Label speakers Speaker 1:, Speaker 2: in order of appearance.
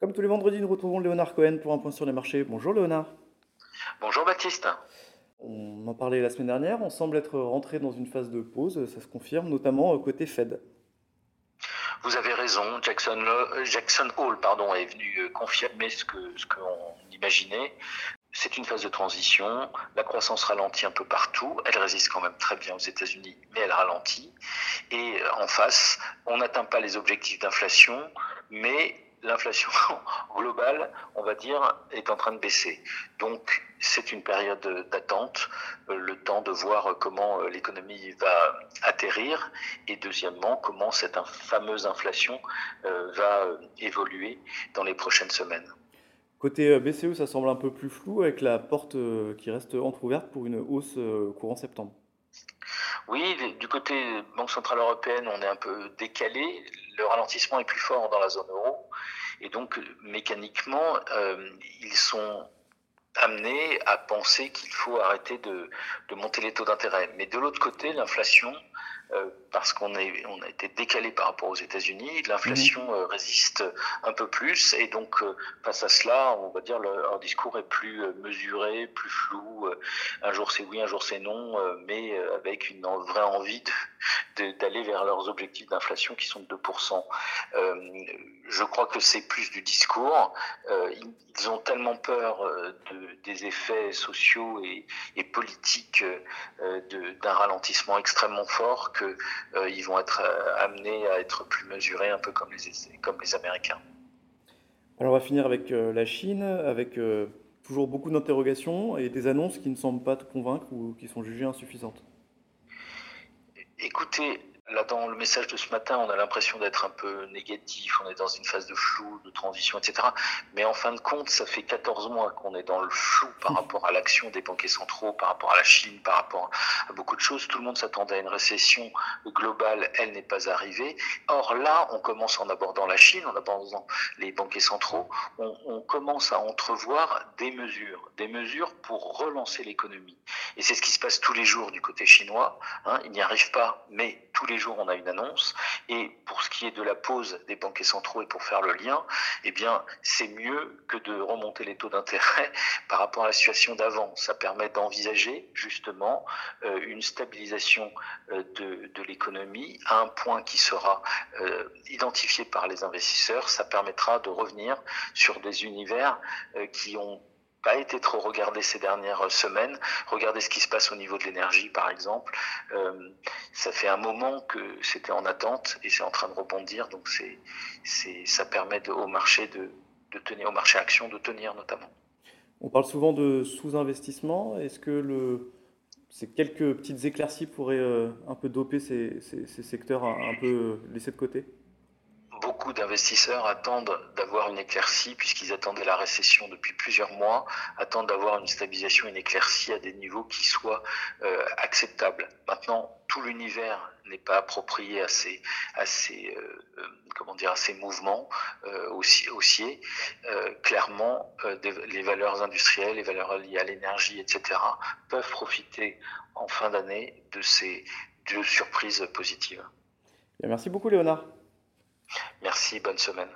Speaker 1: Comme tous les vendredis, nous retrouvons Léonard Cohen pour un point sur les marchés. Bonjour Léonard.
Speaker 2: Bonjour Baptiste.
Speaker 1: On en parlait la semaine dernière, on semble être rentré dans une phase de pause, ça se confirme, notamment côté Fed.
Speaker 2: Vous avez raison, Jackson, Jackson Hall pardon, est venu euh, confirmer ce qu'on ce qu'on imaginait. C'est une phase de transition, la croissance ralentit un peu partout, elle résiste quand même très bien aux États-Unis, mais elle ralentit. Et euh, en face, on n'atteint pas les objectifs d'inflation, mais l'inflation globale, on va dire, est en train de baisser. Donc, c'est une période d'attente, euh, le temps de voir comment euh, l'économie va atterrir et deuxièmement, comment cette fameuse inflation euh, va évoluer dans les prochaines semaines.
Speaker 1: Côté BCE, ça semble un peu plus flou avec la porte qui reste entrouverte pour une hausse courant septembre.
Speaker 2: Oui, du côté Banque Centrale Européenne, on est un peu décalé. Le ralentissement est plus fort dans la zone euro. Et donc, mécaniquement, euh, ils sont amenés à penser qu'il faut arrêter de, monter les taux d'intérêt. Mais de l'autre côté, l'inflation parce qu'on on a été décalé par rapport aux États-Unis. L'inflation mhm. euh, résiste un peu plus et donc euh, face à cela, on va dire leur discours est plus mesuré, plus flou. un jour c'est oui, un jour c'est non, mais avec une vraie envie d'aller vers leurs objectifs d'inflation qui sont de 2%. je crois que c'est plus du discours. ils ont tellement peur de, des effets sociaux et, et politiques d'un ralentissement extrêmement fort qu'ils euh, vont être euh, amenés à être plus mesurés, un peu comme les, comme les Américains.
Speaker 1: Alors on va finir avec euh, la Chine, avec toujours beaucoup d'interrogations et des annonces qui ne semblent pas te convaincre ou qui sont jugées insuffisantes.
Speaker 2: Écoutez, Là, dans le message de ce matin, on a l'impression d'être un peu négatif, on est dans une phase de flou, de transition, etc. Mais en fin de compte, ça fait 14 mois qu'on est dans le flou par rapport à l'action des banquiers centraux, par rapport à la Chine, par rapport à beaucoup de choses. Tout le monde s'attendait à une récession globale, elle n'est pas arrivée. Or là, on commence en abordant la Chine, en abordant les banquiers centraux, on, on commence à entrevoir des mesures, des mesures pour relancer l'économie. Et c'est ce qui se passe tous les jours du côté chinois. Hein. Il n'y arrive pas, mais tous les jours, on a une annonce. Et pour ce qui est de la pause des banquiers centraux et pour faire le lien, eh c'est mieux que de remonter les taux d'intérêt par rapport à la situation d'avant. Ça permet d'envisager justement euh, une stabilisation euh, de, de l'économie à un point qui sera euh, identifié par les investisseurs. Ça permettra de revenir sur des univers qui ont pas été trop regardé ces dernières semaines. Regardez ce qui se passe au niveau de l'énergie, par exemple. Euh, ça fait un moment que c'était en attente et c'est en train de rebondir. Donc c'est, c'est, ça permet au marché de, de tenir, au marché action de tenir notamment.
Speaker 1: On parle souvent de sous-investissement. Est-ce que le, ces quelques petites éclaircies pourraient euh, un peu doper ces, ces, ces secteurs un peu laissés de côté?
Speaker 2: Beaucoup d'investisseurs attendent d'avoir une éclaircie, puisqu'ils attendaient la récession depuis plusieurs mois, attendent d'avoir une stabilisation, une éclaircie à des niveaux qui soient euh, acceptables. Maintenant, tout l'univers n'est pas approprié à ces, à ces, euh, euh comment dire, à ces mouvements haussiers. Clairement, les valeurs industrielles, les valeurs liées à l'énergie, etc., peuvent profiter en fin d'année de ces de surprises positives.
Speaker 1: Merci beaucoup, Léonard.
Speaker 2: Merci, bonne semaine.